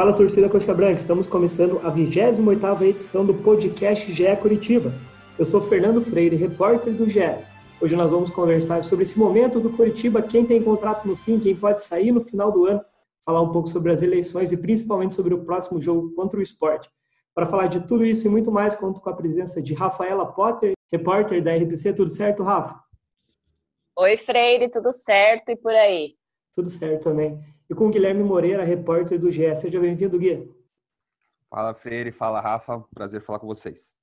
Fala torcida Coxa Branca, estamos começando a 28ª edição do podcast GE Curitiba. Eu sou Fernando Freire, repórter do GE. Hoje nós vamos conversar sobre esse momento do Curitiba, quem tem contrato no fim, quem pode sair no final do ano, falar um pouco sobre as eleições e principalmente sobre o próximo jogo contra o esporte. Para falar de tudo isso e muito mais, conto com a presença de Rafaela Potter, repórter da RPC. Tudo certo, Rafa? Oi, Freire, tudo certo e por aí? Tudo certo também e com Guilherme Moreira, repórter do GE. Seja bem-vindo, Gui. Fala, Freire. Fala, Rafa. Prazer falar com vocês.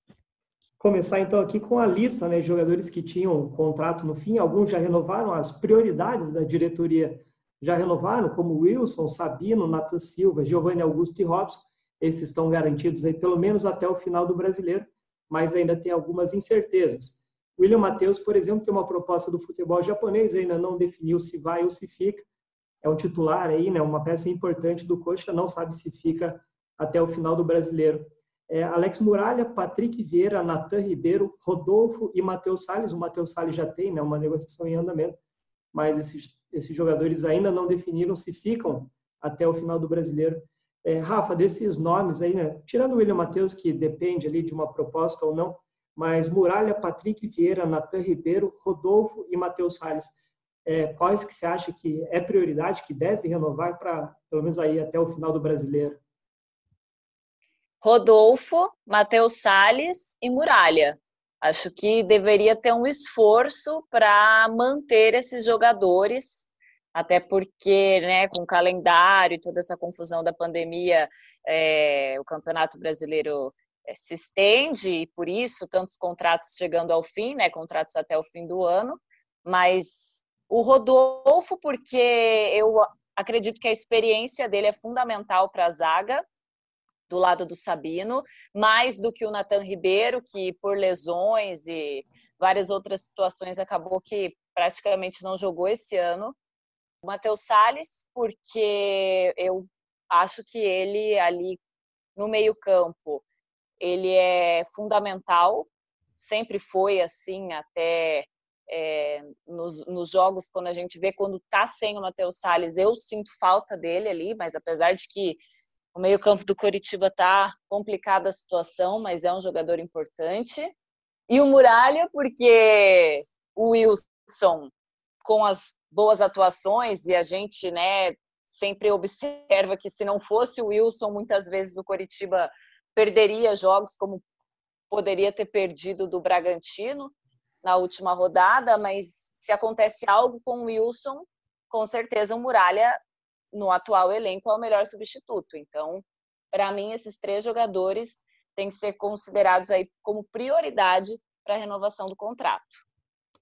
Começar então aqui com a lista né, de jogadores que tinham contrato no fim. Alguns já renovaram, as prioridades da diretoria já renovaram, como Wilson, Sabino, Nathan Silva, Giovanni Augusto e Robson. Esses estão garantidos aí pelo menos até o final do brasileiro, mas ainda tem algumas incertezas. William Matheus, por exemplo, tem uma proposta do futebol japonês, ainda não definiu se vai ou se fica é um titular aí, né, uma peça importante do Coxa, não sabe se fica até o final do Brasileiro. É, Alex Muralha, Patrick Vieira, Natan Ribeiro, Rodolfo e Matheus Salles. O Matheus Salles já tem né, uma negociação em andamento, mas esses, esses jogadores ainda não definiram se ficam até o final do Brasileiro. É, Rafa, desses nomes aí, né, tirando o William Matheus, que depende ali de uma proposta ou não, mas Muralha, Patrick Vieira, Natan Ribeiro, Rodolfo e Matheus Salles é, quais que você acha que é prioridade, que deve renovar para, pelo menos aí até o final do brasileiro? Rodolfo, Matheus Salles e Muralha. Acho que deveria ter um esforço para manter esses jogadores, até porque, né, com o calendário e toda essa confusão da pandemia, é, o Campeonato Brasileiro é, se estende e por isso tantos contratos chegando ao fim, né, contratos até o fim do ano. Mas o Rodolfo, porque eu acredito que a experiência dele é fundamental para a zaga, do lado do Sabino, mais do que o Nathan Ribeiro, que por lesões e várias outras situações acabou que praticamente não jogou esse ano. O Matheus Salles, porque eu acho que ele ali no meio-campo, ele é fundamental, sempre foi assim até é, nos, nos, jogos, quando a gente vê quando tá sem o Matheus Salles, eu sinto falta dele ali, mas apesar de que o meio-campo do Coritiba tá complicada a situação, mas é um jogador importante. E o Muralha, porque o Wilson, com as boas atuações, e a gente, né, sempre observa que se não fosse o Wilson, muitas vezes o Coritiba perderia jogos como poderia ter perdido do Bragantino na última rodada, mas se acontece algo com o Wilson, com certeza o Muralha, no atual elenco, é o melhor substituto. Então, para mim, esses três jogadores têm que ser considerados aí como prioridade para a renovação do contrato.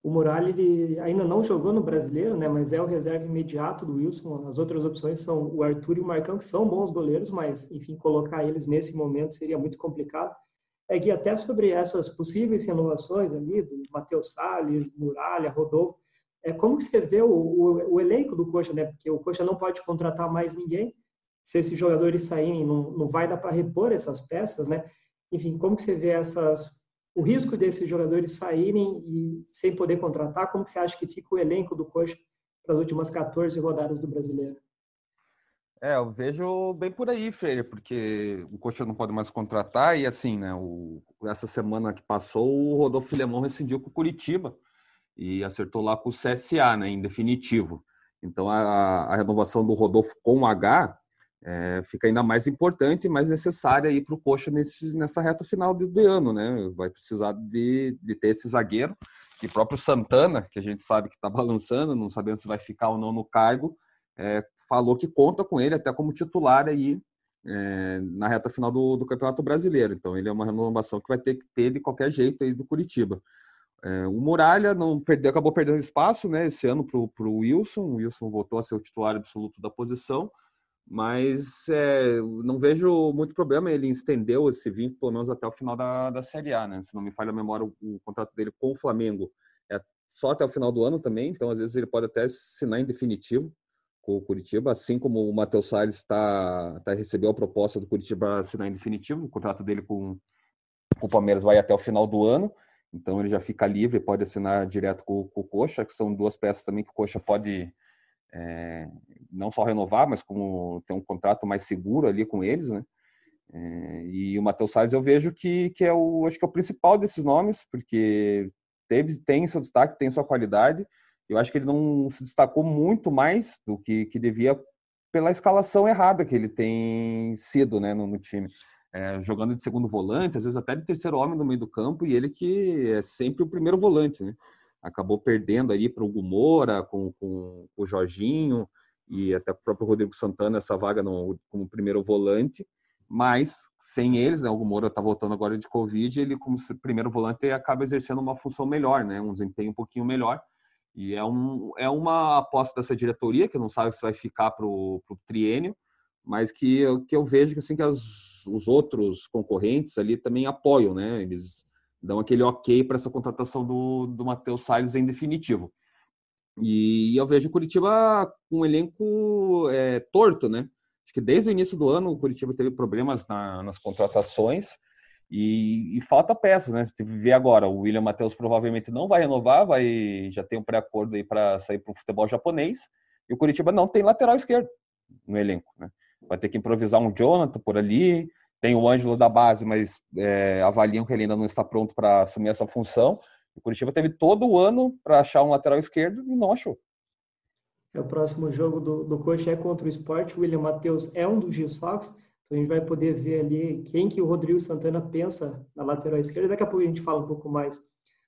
O Muralha ele ainda não jogou no brasileiro, né? Mas é o reserva imediato do Wilson. As outras opções são o Arthur e o Marcão, que são bons goleiros, mas enfim, colocar eles nesse momento seria muito complicado é que até sobre essas possíveis renovações ali, do Matheus Salles, Muralha, Rodolfo, é como que você vê o, o, o, elenco do Coxa, né? Porque o Coxa não pode contratar mais ninguém. Se esses jogadores saírem, não, não vai dar para repor essas peças, né? Enfim, como que você vê essas, o risco desses jogadores saírem e sem poder contratar? Como que você acha que fica o elenco do Coxa para as últimas 14 rodadas do Brasileiro? É, eu vejo bem por aí, Freire, porque o Coxa não pode mais contratar e assim, né, o, essa semana que passou, o Rodolfo Filemão rescindiu com o Curitiba e acertou lá com o CSA, né, em definitivo. Então a, a renovação do Rodolfo com H é, fica ainda mais importante e mais necessária aí para o Coxa nesse, nessa reta final de, de, ano, né? Vai precisar de, de ter esse zagueiro e próprio Santana, que a gente sabe que está balançando, não sabendo se vai ficar ou não no cargo, é, falou que conta com ele até como titular aí é, na reta final do, do, Campeonato Brasileiro. Então ele é uma renovação que vai ter que ter de qualquer jeito aí do Curitiba. É, o Muralha não perdeu, acabou perdendo espaço né, esse ano para o Wilson. O Wilson voltou a ser o titular absoluto da posição, mas é, não vejo muito problema. Ele estendeu esse vínculo pelo menos até o final da, da Série A. Né? Se não me falha a memória, o, o contrato dele com o Flamengo é só até o final do ano também, então às vezes ele pode até assinar em definitivo com o Curitiba, assim como o Matheus Salles está tá recebeu a proposta do Curitiba assinar em definitivo, o contrato dele com, com o Palmeiras vai até o final do ano, então ele já fica livre, pode assinar direto com, com o Coxa, que são duas peças também que o Coxa pode é, não só renovar, mas como ter um contrato mais seguro ali com eles, né? É, e o Matheus Salles eu vejo que, que é o acho que é o principal desses nomes, porque teve tem seu destaque, tem sua qualidade. Eu acho que ele não se destacou muito mais do que, que devia pela escalação errada que ele tem sido né, no, no time. É, jogando de segundo volante, às vezes até de terceiro homem no meio do campo, e ele que é sempre o primeiro volante, né? Acabou perdendo ali para o Gumora, com, com, com, o Jorginho e até o próprio Rodrigo Santana essa vaga no, como primeiro volante, mas sem eles, né? O Gumora está voltando agora de Covid, ele como primeiro volante acaba exercendo uma função melhor, né? Um desempenho um pouquinho melhor. E é, um, é uma aposta dessa diretoria, que não sabe se vai ficar para o triênio, mas que, que eu vejo que, assim, que as, os outros concorrentes ali também apoiam, né? Eles dão aquele ok para essa contratação do, do Matheus Salles em definitivo. E eu vejo o Curitiba com um elenco é, torto, né? Acho que desde o início do ano o Curitiba teve problemas na, nas contratações e, e, falta peças, né? Você ver agora, o William Matheus provavelmente não vai renovar, vai já tem um pré-acordo aí para sair para o futebol japonês. E o Curitiba não tem lateral esquerdo no elenco, né? vai ter que improvisar um Jonathan por ali. Tem o Ângelo da base, mas é, avaliam que ele ainda não está pronto para assumir essa função. O Curitiba teve todo o ano para achar um lateral esquerdo e não achou. É o próximo jogo do, do Coxa é contra o Sport. O William Matheus é um dos desfalques. Então a gente vai poder ver ali quem que o Rodrigo Santana pensa na lateral esquerda. Daqui a pouco a gente fala um pouco mais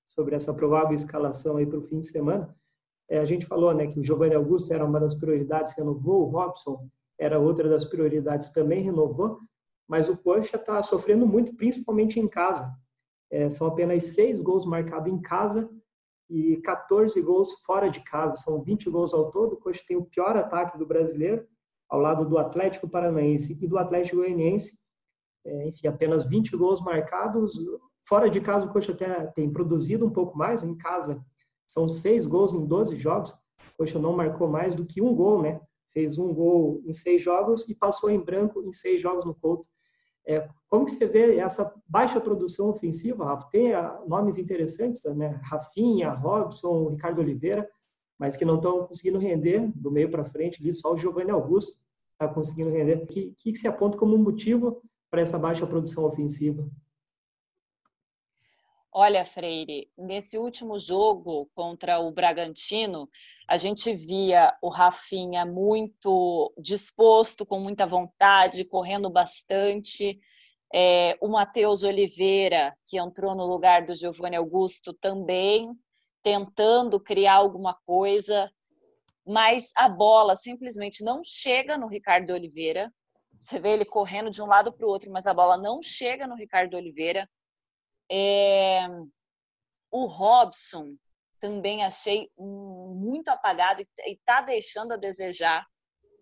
sobre essa provável escalação aí para o fim de semana. É, a gente falou né, que o Giovanni Augusto era uma das prioridades, renovou, o Robson era outra das prioridades, também renovou, mas o Coxa está sofrendo muito, principalmente em casa. É, são apenas seis gols marcados em casa e 14 gols fora de casa. São 20 gols ao todo. O Coxa tem o pior ataque do brasileiro, ao lado do Atlético Paranaense e do Atlético Goianiense. É, enfim, apenas 20 gols marcados. Fora de casa, o Coxa até tem produzido um pouco mais. Em casa, são seis gols em 12 jogos. O Coxa não marcou mais do que um gol, né? fez um gol em seis jogos e passou em branco em seis jogos no Couto. É, como que você vê essa baixa produção ofensiva, Rafa? Tem ah, nomes interessantes, né? Rafinha, Robson, Ricardo Oliveira, mas que não estão conseguindo render do meio para frente ali, só o Giovanni Augusto está conseguindo render. O que, que se aponta como motivo para essa baixa produção ofensiva? Olha, Freire, nesse último jogo contra o Bragantino, a gente via o Rafinha muito disposto, com muita vontade, correndo bastante. É, o Matheus Oliveira, que entrou no lugar do Giovanni Augusto, também tentando criar alguma coisa, mas a bola simplesmente não chega no Ricardo Oliveira. Você vê ele correndo de um lado para o outro, mas a bola não chega no Ricardo Oliveira. É, o Robson também achei muito apagado e está deixando a desejar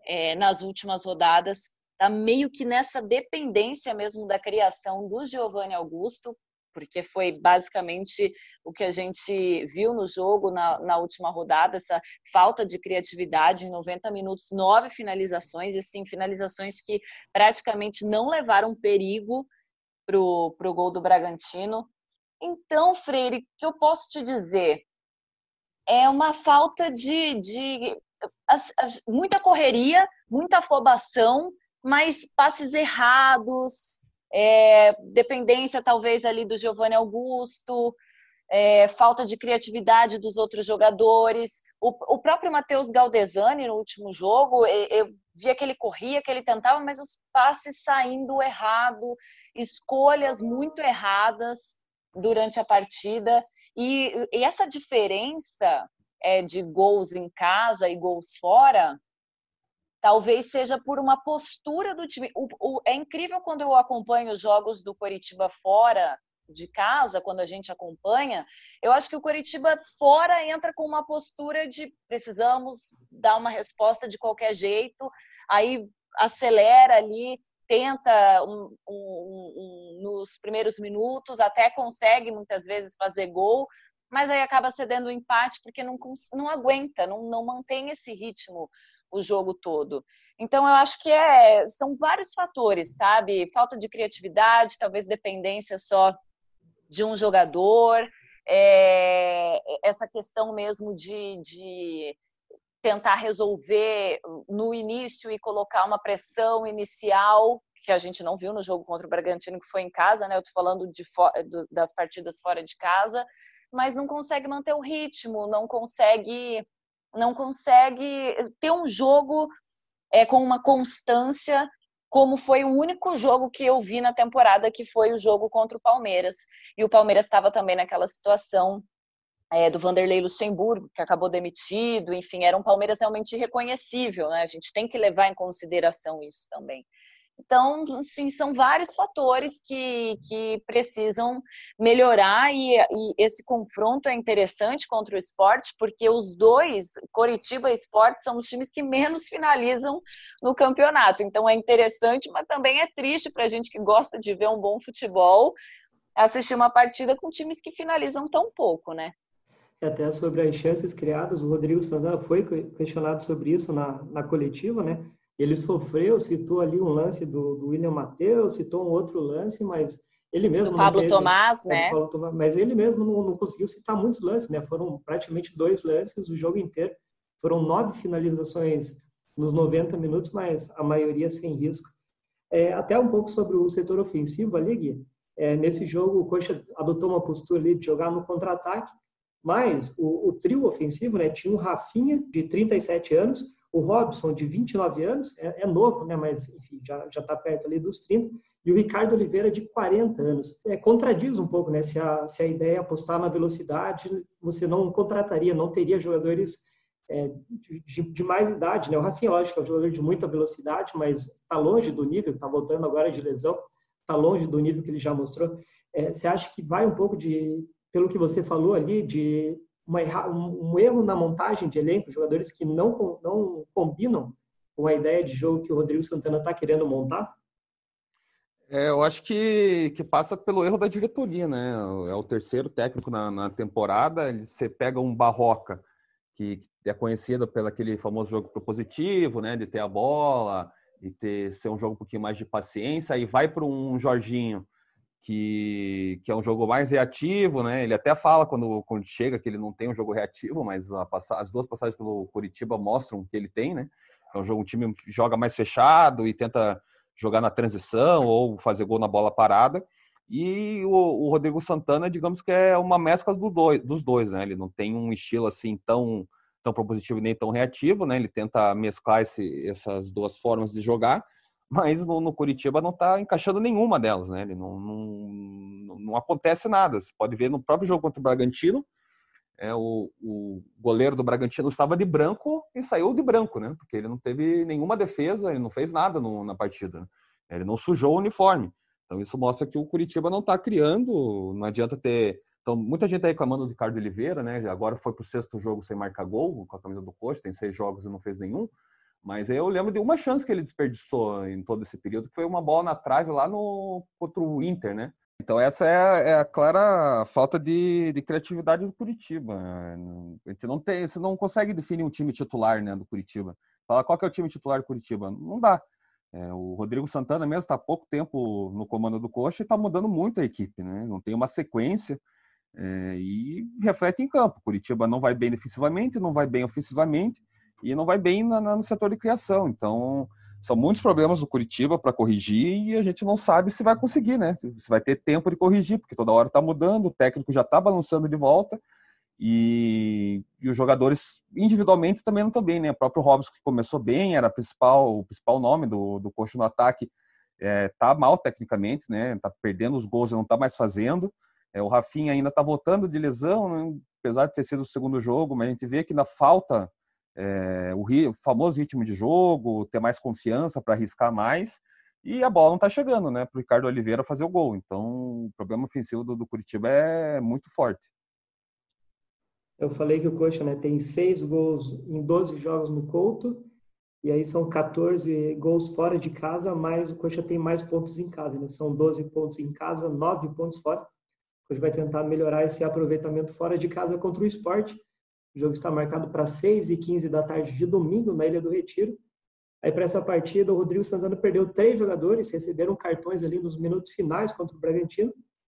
é, nas últimas rodadas. Está meio que nessa dependência mesmo da criação do Giovanni Augusto, porque foi basicamente o que a gente viu no jogo na, na, última rodada, essa falta de criatividade em 90 minutos, nove finalizações, e sim, finalizações que praticamente não levaram perigo pro, pro gol do Bragantino. Então, Freire, o que eu posso te dizer? É uma falta de, de as, as, muita correria, muita afobação, mas passes errados, é, dependência talvez ali do Giovanni Augusto, é, falta de criatividade dos outros jogadores. O, o próprio Matheus Galdesani, no último jogo, eu, via que ele corria, que ele tentava, mas os passes saindo errado, escolhas muito erradas durante a partida. E, e essa diferença é, de gols em casa e gols fora talvez seja por uma postura do time. O, o, é incrível quando eu acompanho os jogos do Coritiba fora de casa, quando a gente acompanha, eu acho que o Curitiba fora entra com uma postura de precisamos dar uma resposta de qualquer jeito, aí acelera ali, tenta um, um, um, nos primeiros minutos, até consegue muitas vezes fazer gol, mas aí acaba cedendo o empate porque não, não aguenta, não, não mantém esse ritmo o jogo todo. Então, eu acho que é, são vários fatores, sabe? Falta de criatividade, talvez dependência só de um jogador, é, essa questão mesmo de, de tentar resolver no início e colocar uma pressão inicial que a gente não viu no jogo contra o Bragantino que foi em casa, né? Eu tô falando de, das partidas fora de casa, mas não consegue manter o ritmo, não consegue não consegue ter um jogo é, com uma constância como foi o único jogo que eu vi na temporada, que foi o jogo contra o Palmeiras. E o Palmeiras estava também naquela situação é, do Vanderlei Luxemburgo, que acabou demitido, enfim, era um Palmeiras realmente reconhecível, né? A gente tem que levar em consideração isso também. Então, sim, são vários fatores que, que precisam melhorar e, e, esse confronto é interessante contra o esporte, porque os dois, Coritiba e Esporte, são os times que menos finalizam no campeonato. Então, é interessante, mas também é triste para a gente que gosta de ver um bom futebol assistir uma partida com times que finalizam tão pouco, né? Até sobre as chances criadas, o Rodrigo Santana foi questionado sobre isso na, na coletiva, né? Ele sofreu, citou ali um lance do, do William Matheus, citou um outro lance, mas ele mesmo. Do Pablo teve, Tomás, é, né? Tomás, mas ele mesmo não, não, conseguiu citar muitos lances, né? Foram praticamente dois lances o jogo inteiro. Foram nove finalizações nos 90 minutos, mas a maioria sem risco. É, até um pouco sobre o setor ofensivo ali, Gui. É, nesse jogo, o Coxa adotou uma postura ali de jogar no contra-ataque, mas o, o, trio ofensivo né, tinha o Rafinha, de 37 anos, o Robson, de 29 anos, é, é novo, né, mas enfim, já está perto ali dos 30, e o Ricardo Oliveira, de 40 anos. É, contradiz um pouco, né, se a, se a ideia é apostar na velocidade, você não contrataria, não teria jogadores é, de, de, mais idade. Né? O Rafinha, lógico, é um jogador de muita velocidade, mas está longe do nível, está voltando agora de lesão, está longe do nível que ele já mostrou. É, você acha que vai um pouco de, pelo que você falou ali, de uma, um erro na montagem de elenco, jogadores que não, não combinam com a ideia de jogo que o Rodrigo Santana está querendo montar? É, eu acho que, que passa pelo erro da diretoria, né? É o terceiro técnico na, na temporada. Você pega um Barroca, que, que é conhecido pelo aquele famoso jogo propositivo, né? De ter a bola e ter ser um jogo um pouquinho mais de paciência. Aí vai para um Jorginho, que, que é um jogo mais reativo, né? Ele até fala quando, quando chega que ele não tem um jogo reativo, mas as duas passagens pelo Curitiba mostram que ele tem, né? É um jogo, um time joga mais fechado e tenta jogar na transição ou fazer gol na bola parada. E o, o Rodrigo Santana, digamos que é uma mescla do dois, dos dois, né? Ele não tem um estilo assim tão tão propositivo nem tão reativo, né? Ele tenta mesclar esse, essas duas formas de jogar mas no, no Curitiba não está encaixando nenhuma delas, né? Ele não, não, não, acontece nada. Você pode ver no próprio jogo contra o Bragantino, é, o, o goleiro do Bragantino estava de branco e saiu de branco, né? Porque ele não teve nenhuma defesa, ele não fez nada no, na partida. Né? Ele não sujou o uniforme. Então isso mostra que o Curitiba não está criando, não adianta ter. Então, muita gente está reclamando do Ricardo Oliveira, né? Agora foi para o sexto jogo sem marcar gol com a camisa do Coxa, tem seis jogos e não fez nenhum. Mas eu lembro de uma chance que ele desperdiçou em todo esse período, que foi uma bola na trave lá no contra o Inter, né? Então essa é é a clara falta de, de, criatividade do Curitiba. A gente não tem, você não consegue definir um time titular, né, do Curitiba. Fala qual que é o time titular do Curitiba? Não dá. É, o Rodrigo Santana mesmo está há pouco tempo no comando do Coxa e está mudando muito a equipe, né? Não tem uma sequência é, e reflete em campo. Curitiba não vai bem defensivamente, não vai bem ofensivamente e não vai bem na, na, no setor de criação. Então, são muitos problemas do Curitiba para corrigir e a gente não sabe se vai conseguir, né? Se vai ter tempo de corrigir, porque toda hora está mudando, o técnico já está balançando de volta e, e, os jogadores individualmente também não estão bem, né? O próprio Robson, que começou bem, era principal, o principal nome do, do coach no ataque, é, tá mal tecnicamente, né? Tá perdendo os gols e não está mais fazendo. É, o Rafinha ainda está voltando de lesão, né? apesar de ter sido o segundo jogo, mas a gente vê que na falta é, o, o, famoso ritmo de jogo, ter mais confiança para arriscar mais, e a bola não está chegando, né, para o Ricardo Oliveira fazer o gol. Então, o problema ofensivo do, do Curitiba é muito forte. Eu falei que o Coxa né, tem seis gols em 12 jogos no Couto, e aí são 14 gols fora de casa, mas o Coxa tem mais pontos em casa. Né? São 12 pontos em casa, 9 pontos fora. O Coxa vai tentar melhorar esse aproveitamento fora de casa contra o esporte. O jogo está marcado para 6 e 15 da tarde de domingo, na Ilha do Retiro. Aí, para essa partida, o Rodrigo Santana perdeu três jogadores, receberam cartões ali nos minutos finais contra o Bragantino.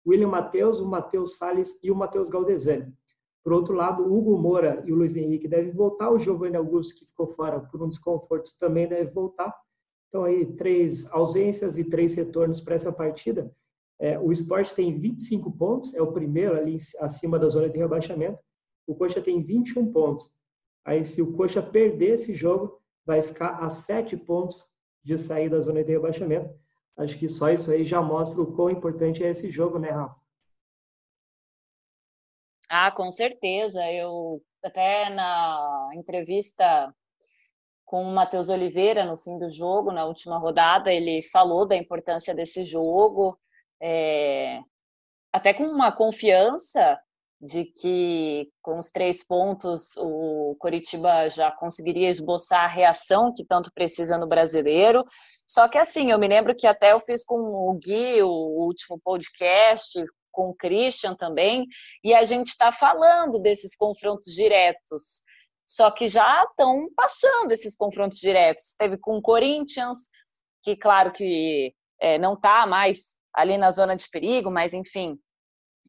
William Matheus, o Matheus Salles e o Matheus Galdesani. Por outro lado, o Hugo Moura e o Luiz Henrique devem voltar, o Giovanni Augusto, que ficou fora por um desconforto, também deve voltar. Então, aí, três ausências e três retornos para essa partida. É, o esporte tem 25 pontos, é o primeiro ali acima da zona de rebaixamento. O Coxa tem 21 pontos. Aí, se o Coxa perder esse jogo, vai ficar a 7 pontos de sair da zona de rebaixamento. Acho que só isso aí já mostra o quão importante é esse jogo, né, Rafa? Ah, com certeza. Eu até na entrevista com o Matheus Oliveira no fim do jogo, na última rodada, ele falou da importância desse jogo, é, até com uma confiança de que com os três pontos o Coritiba já conseguiria esboçar a reação que tanto precisa no brasileiro. Só que assim, eu me lembro que até eu fiz com o Gui o último podcast, com o Christian também, e a gente está falando desses confrontos diretos. Só que já estão passando esses confrontos diretos. Teve com o Corinthians, que claro que é, não está mais ali na zona de perigo, mas enfim,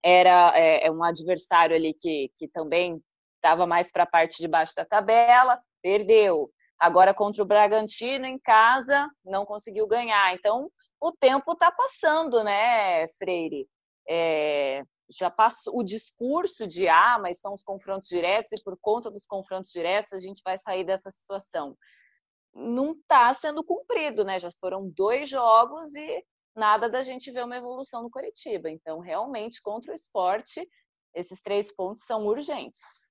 era é, é um adversário ali que, que também estava mais para a parte de baixo da tabela, perdeu. Agora contra o Bragantino em casa, não conseguiu ganhar. Então, o tempo está passando, né, Freire? É, já passou o discurso de ah, mas são os confrontos diretos e por conta dos confrontos diretos a gente vai sair dessa situação. Não está sendo cumprido, né? Já foram dois jogos e nada da gente ver uma evolução no Curitiba. Então, realmente, contra o esporte, esses três pontos são urgentes.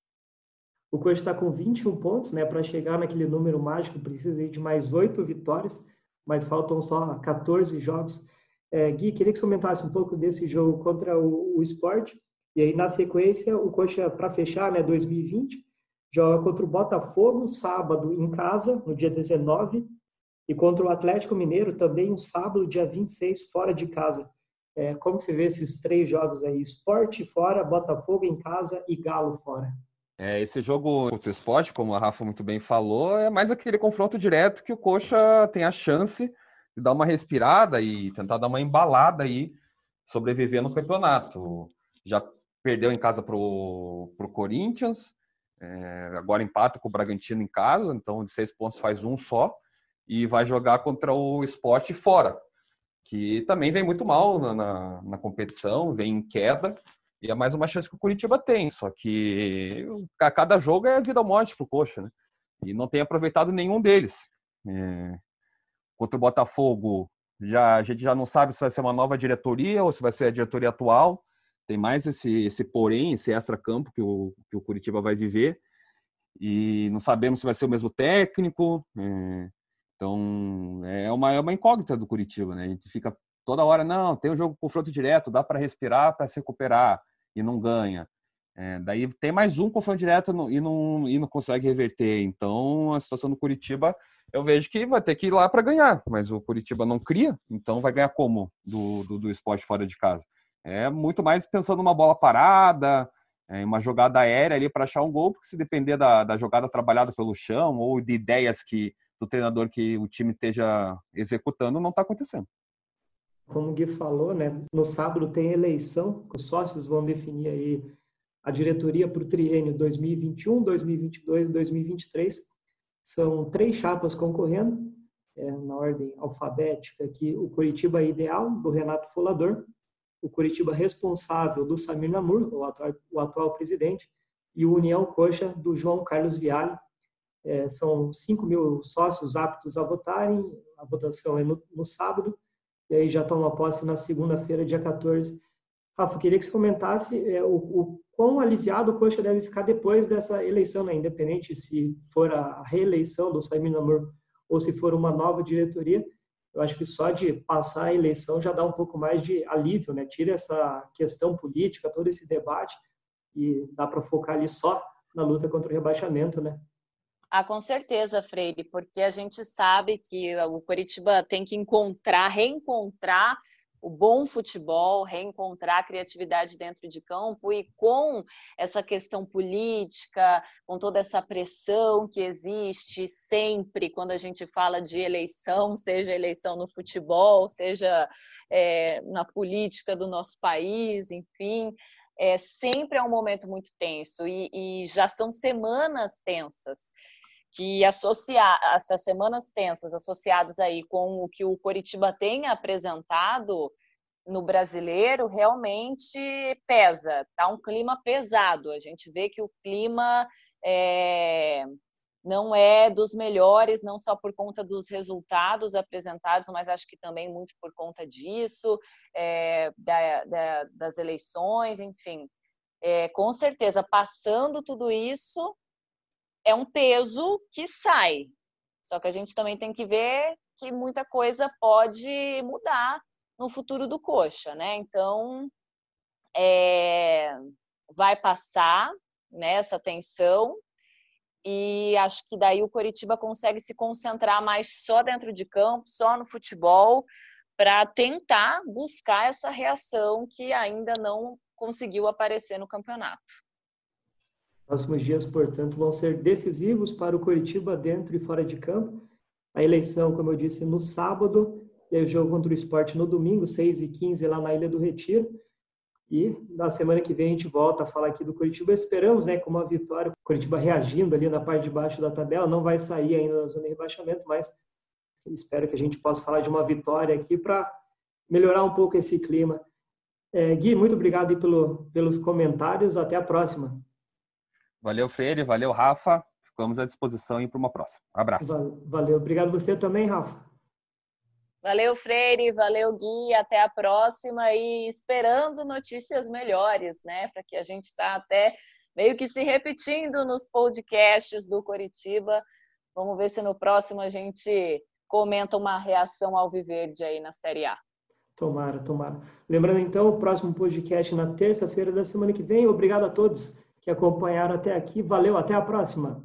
O Coxa está com 21 pontos, né? Para chegar naquele número mágico, precisa de mais oito vitórias, mas faltam só 14 jogos. É, Gui, queria que você comentasse um pouco desse jogo contra o, o Sport. E aí, na sequência, o Coxa, para fechar, né, 2020, joga contra o Botafogo, sábado, em casa, no dia 19, e contra o Atlético Mineiro também um sábado, dia 26, fora de casa. É, como você vê esses três jogos aí? Esporte fora, Botafogo em casa e Galo fora. É, esse jogo contra o esporte, como a Rafa muito bem falou, é mais aquele confronto direto que o Coxa tem a chance de dar uma respirada e tentar dar uma embalada aí, sobreviver no campeonato. Já perdeu em casa para o Corinthians, é, agora empata com o Bragantino em casa, então de seis pontos faz um só e vai jogar contra o esporte fora, que também vem muito mal na, na, na, competição, vem em queda, e é mais uma chance que o Curitiba tem. Só que a cada jogo é vida ou morte pro Coxa, né? E não tem aproveitado nenhum deles. É... Contra o Botafogo, já, a gente já não sabe se vai ser uma nova diretoria ou se vai ser a diretoria atual. Tem mais esse, esse porém, esse extra-campo que o, que o Curitiba vai viver. E não sabemos se vai ser o mesmo técnico. É... Então, é uma, é uma incógnita do Curitiba, né? A gente fica toda hora, não, tem um jogo confronto direto, dá para respirar, para se recuperar e não ganha. É, daí tem mais um confronto direto e não, e não consegue reverter. Então, a situação do Curitiba, eu vejo que vai ter que ir lá para ganhar, mas o Curitiba não cria, então vai ganhar como do, do, do esporte fora de casa? É muito mais pensando numa bola parada, em uma jogada aérea ali para achar um gol, porque se depender da, da jogada trabalhada pelo chão ou de ideias que do treinador que o time esteja executando não está acontecendo. Como o Gui falou, né, no sábado tem eleição, os sócios vão definir aí a diretoria para o triênio 2021, 2022, 2023. São três chapas concorrendo, é, na ordem alfabética aqui, o Curitiba Ideal, do Renato Folador, o Curitiba Responsável, do Samir Namur, o atual, o atual presidente, e o União Coxa, do João Carlos Viale, é, são 5 mil sócios aptos a votarem, a votação é no, no sábado, e aí já toma posse na segunda-feira, dia 14. Rafa, queria que você comentasse é, o, o quão aliviado o Coxa deve ficar depois dessa eleição, né? independente se for a reeleição do Saimir Namur ou se for uma nova diretoria. Eu acho que só de passar a eleição já dá um pouco mais de alívio, né? Tira essa questão política, todo esse debate e dá para focar ali só na luta contra o rebaixamento, né? Ah, com certeza, Freire, porque a gente sabe que o Curitiba tem que encontrar, reencontrar o bom futebol, reencontrar a criatividade dentro de campo e com essa questão política, com toda essa pressão que existe sempre quando a gente fala de eleição, seja eleição no futebol, seja é, na política do nosso país, enfim, é, sempre é um momento muito tenso e, e já são semanas tensas que associar essas semanas tensas associadas aí com o que o Coritiba tem apresentado no brasileiro realmente pesa, tá um clima pesado. A gente vê que o clima é, não é dos melhores, não só por conta dos resultados apresentados, mas acho que também muito por conta disso, é, da, da, das eleições, enfim. É, com certeza, passando tudo isso, é um peso que sai. Só que a gente também tem que ver que muita coisa pode mudar no futuro do coxa, né? Então, é, vai passar né, essa tensão e acho que daí o Coritiba consegue se concentrar mais só dentro de campo, só no futebol, para tentar buscar essa reação que ainda não conseguiu aparecer no campeonato. Próximos dias, portanto, vão ser decisivos para o Curitiba dentro e fora de campo. A eleição, como eu disse, no sábado, e aí o jogo contra o esporte no domingo, 6 e 15 lá na Ilha do Retiro. E na semana que vem a gente volta a falar aqui do Curitiba. Esperamos, né, com uma vitória, o Curitiba reagindo ali na parte de baixo da tabela, não vai sair ainda da zona de rebaixamento, mas espero que a gente possa falar de uma vitória aqui para melhorar um pouco esse clima. É, Gui, muito obrigado pelo, pelos comentários. Até a próxima. Valeu, Freire. Valeu, Rafa. Ficamos à disposição para uma próxima. Um abraço. Valeu. Obrigado você também, Rafa. Valeu, Freire. Valeu, Gui. Até a próxima e esperando notícias melhores, né? Para que a gente está até meio que se repetindo nos podcasts do Coritiba. Vamos ver se no próximo a gente comenta uma reação ao Viverde aí na Série A. Tomara, tomara. Lembrando então, o próximo podcast na terça-feira da semana que vem. Obrigado a todos que acompanharam até aqui. Valeu, até a próxima.